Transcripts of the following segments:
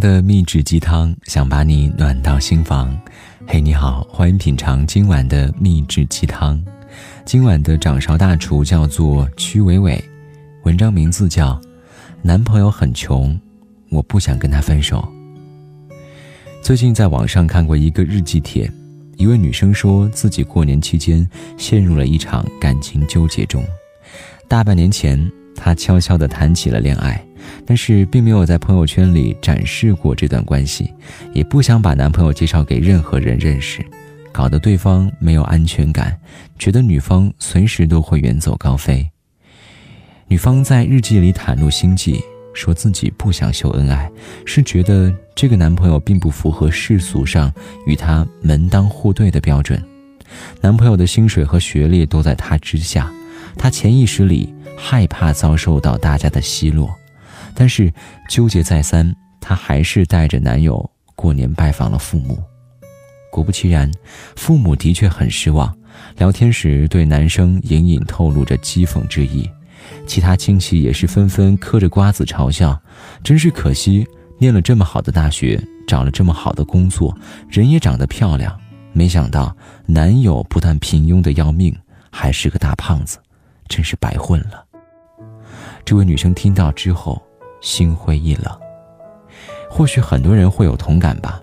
的秘制鸡汤，想把你暖到心房。嘿，你好，欢迎品尝今晚的秘制鸡汤。今晚的掌勺大厨叫做曲伟伟，文章名字叫《男朋友很穷，我不想跟他分手》。最近在网上看过一个日记帖，一位女生说自己过年期间陷入了一场感情纠结中。大半年前，她悄悄地谈起了恋爱。但是并没有在朋友圈里展示过这段关系，也不想把男朋友介绍给任何人认识，搞得对方没有安全感，觉得女方随时都会远走高飞。女方在日记里袒露心迹，说自己不想秀恩爱，是觉得这个男朋友并不符合世俗上与她门当户对的标准，男朋友的薪水和学历都在她之下，她潜意识里害怕遭受到大家的奚落。但是纠结再三，她还是带着男友过年拜访了父母。果不其然，父母的确很失望，聊天时对男生隐隐透露着讥讽之意。其他亲戚也是纷纷嗑着瓜子嘲笑：“真是可惜，念了这么好的大学，找了这么好的工作，人也长得漂亮，没想到男友不但平庸的要命，还是个大胖子，真是白混了。”这位女生听到之后。心灰意冷。或许很多人会有同感吧。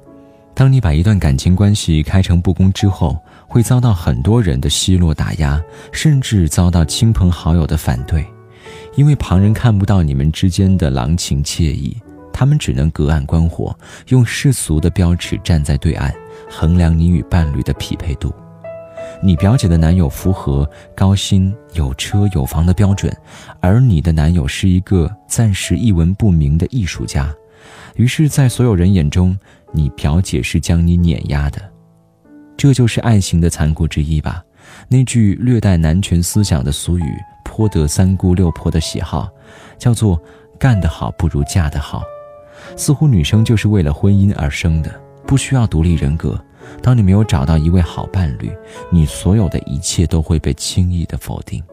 当你把一段感情关系开诚布公之后，会遭到很多人的奚落打压，甚至遭到亲朋好友的反对，因为旁人看不到你们之间的郎情妾意，他们只能隔岸观火，用世俗的标尺站在对岸，衡量你与伴侣的匹配度。你表姐的男友符合高薪、有车有房的标准，而你的男友是一个暂时一文不名的艺术家，于是，在所有人眼中，你表姐是将你碾压的。这就是爱情的残酷之一吧？那句略带男权思想的俗语，颇得三姑六婆的喜好，叫做“干得好不如嫁得好”。似乎女生就是为了婚姻而生的，不需要独立人格。当你没有找到一位好伴侣，你所有的一切都会被轻易的否定。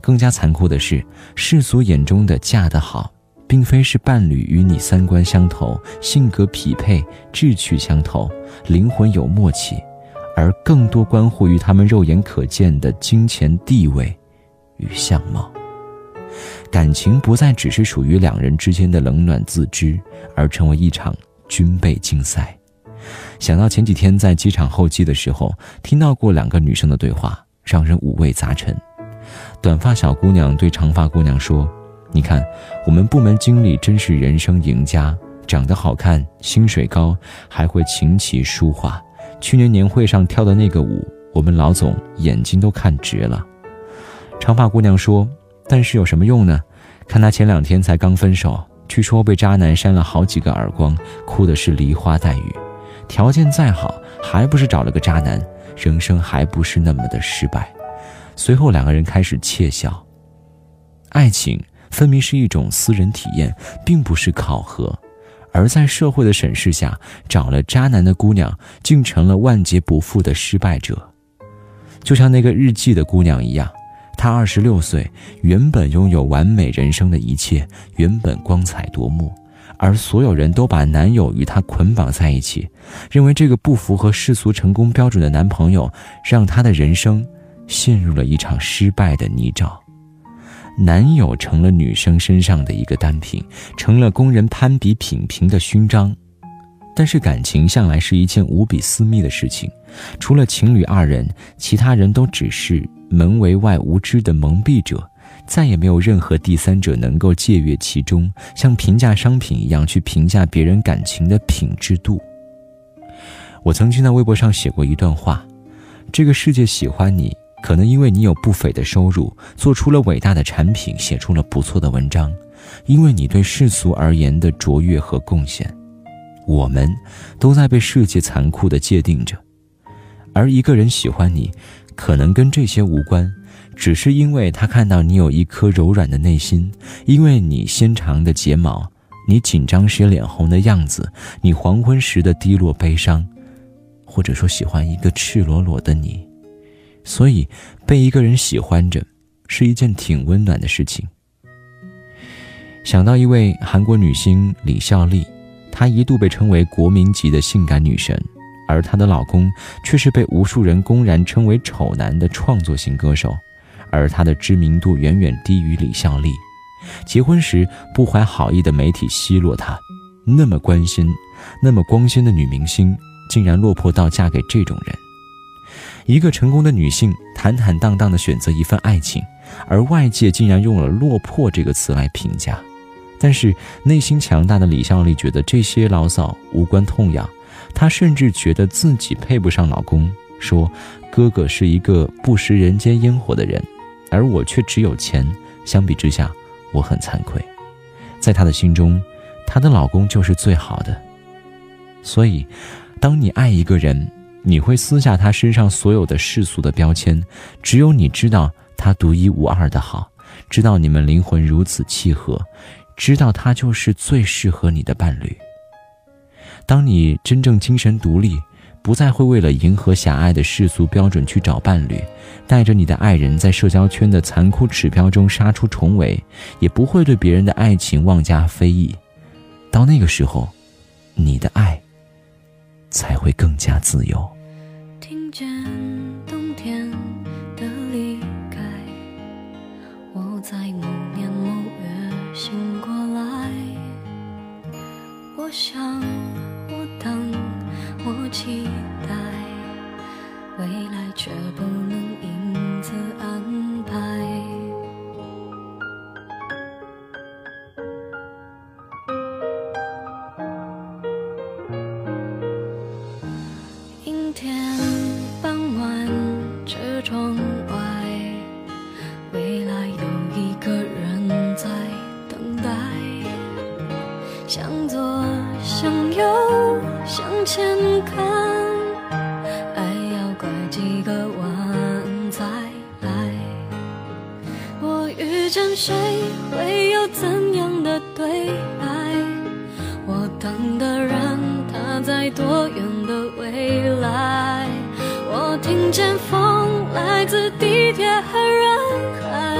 更加残酷的是，世俗眼中的嫁得好，并非是伴侣与你三观相投、性格匹配、志趣相投、灵魂有默契，而更多关乎于他们肉眼可见的金钱、地位与相貌。感情不再只是属于两人之间的冷暖自知，而成为一场军备竞赛。想到前几天在机场候机的时候，听到过两个女生的对话，让人五味杂陈。短发小姑娘对长发姑娘说：“你看，我们部门经理真是人生赢家，长得好看，薪水高，还会琴棋书画。去年年会上跳的那个舞，我们老总眼睛都看直了。”长发姑娘说：“但是有什么用呢？看他前两天才刚分手，据说被渣男扇了好几个耳光，哭的是梨花带雨。”条件再好，还不是找了个渣男，人生还不是那么的失败。随后两个人开始窃笑。爱情分明是一种私人体验，并不是考核。而在社会的审视下，找了渣男的姑娘竟成了万劫不复的失败者。就像那个日记的姑娘一样，她二十六岁，原本拥有完美人生的一切，原本光彩夺目。而所有人都把男友与她捆绑在一起，认为这个不符合世俗成功标准的男朋友，让她的人生陷入了一场失败的泥沼。男友成了女生身上的一个单品，成了工人攀比品评的勋章。但是感情向来是一件无比私密的事情，除了情侣二人，其他人都只是门为外无知的蒙蔽者。再也没有任何第三者能够借阅其中，像评价商品一样去评价别人感情的品质度。我曾经在微博上写过一段话：这个世界喜欢你，可能因为你有不菲的收入，做出了伟大的产品，写出了不错的文章，因为你对世俗而言的卓越和贡献。我们都在被世界残酷的界定着，而一个人喜欢你，可能跟这些无关。只是因为他看到你有一颗柔软的内心，因为你纤长的睫毛，你紧张时脸红的样子，你黄昏时的低落悲伤，或者说喜欢一个赤裸裸的你，所以被一个人喜欢着，是一件挺温暖的事情。想到一位韩国女星李孝利，她一度被称为国民级的性感女神，而她的老公却是被无数人公然称为丑男的创作型歌手，而她的知名度远远低于李孝利。结婚时不怀好意的媒体奚落她，那么关心、那么光鲜的女明星，竟然落魄到嫁给这种人。一个成功的女性坦坦荡荡地选择一份爱情，而外界竟然用了“落魄”这个词来评价。但是内心强大的李孝利觉得这些牢骚无关痛痒，她甚至觉得自己配不上老公，说：“哥哥是一个不食人间烟火的人，而我却只有钱。相比之下，我很惭愧。”在她的心中，她的老公就是最好的。所以，当你爱一个人，你会撕下他身上所有的世俗的标签，只有你知道他独一无二的好，知道你们灵魂如此契合。知道他就是最适合你的伴侣。当你真正精神独立，不再会为了迎合狭隘的世俗标准去找伴侣，带着你的爱人，在社交圈的残酷指标中杀出重围，也不会对别人的爱情妄加非议。到那个时候，你的爱才会更加自由。听见冬天的离开，我在某年某月醒。过来，我想，期待，未来却不向右，向前看，爱要拐几个弯才来。我遇见谁，会有怎样的对白？我等的人，他在多远的未来？我听见风来自地铁和人海，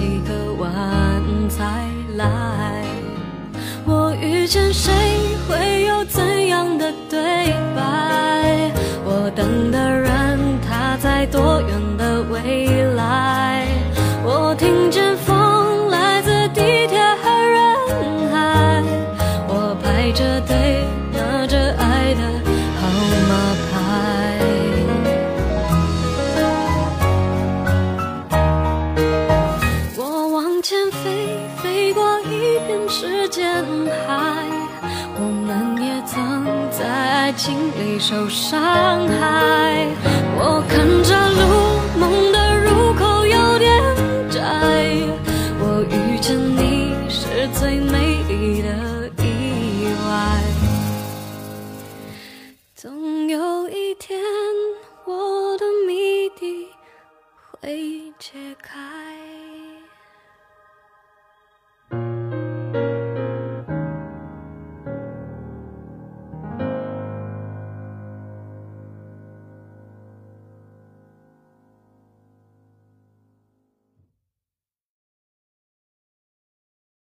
几个晚才来。我遇见谁，会有怎样的对白？我等的人，他在多远的未来？沙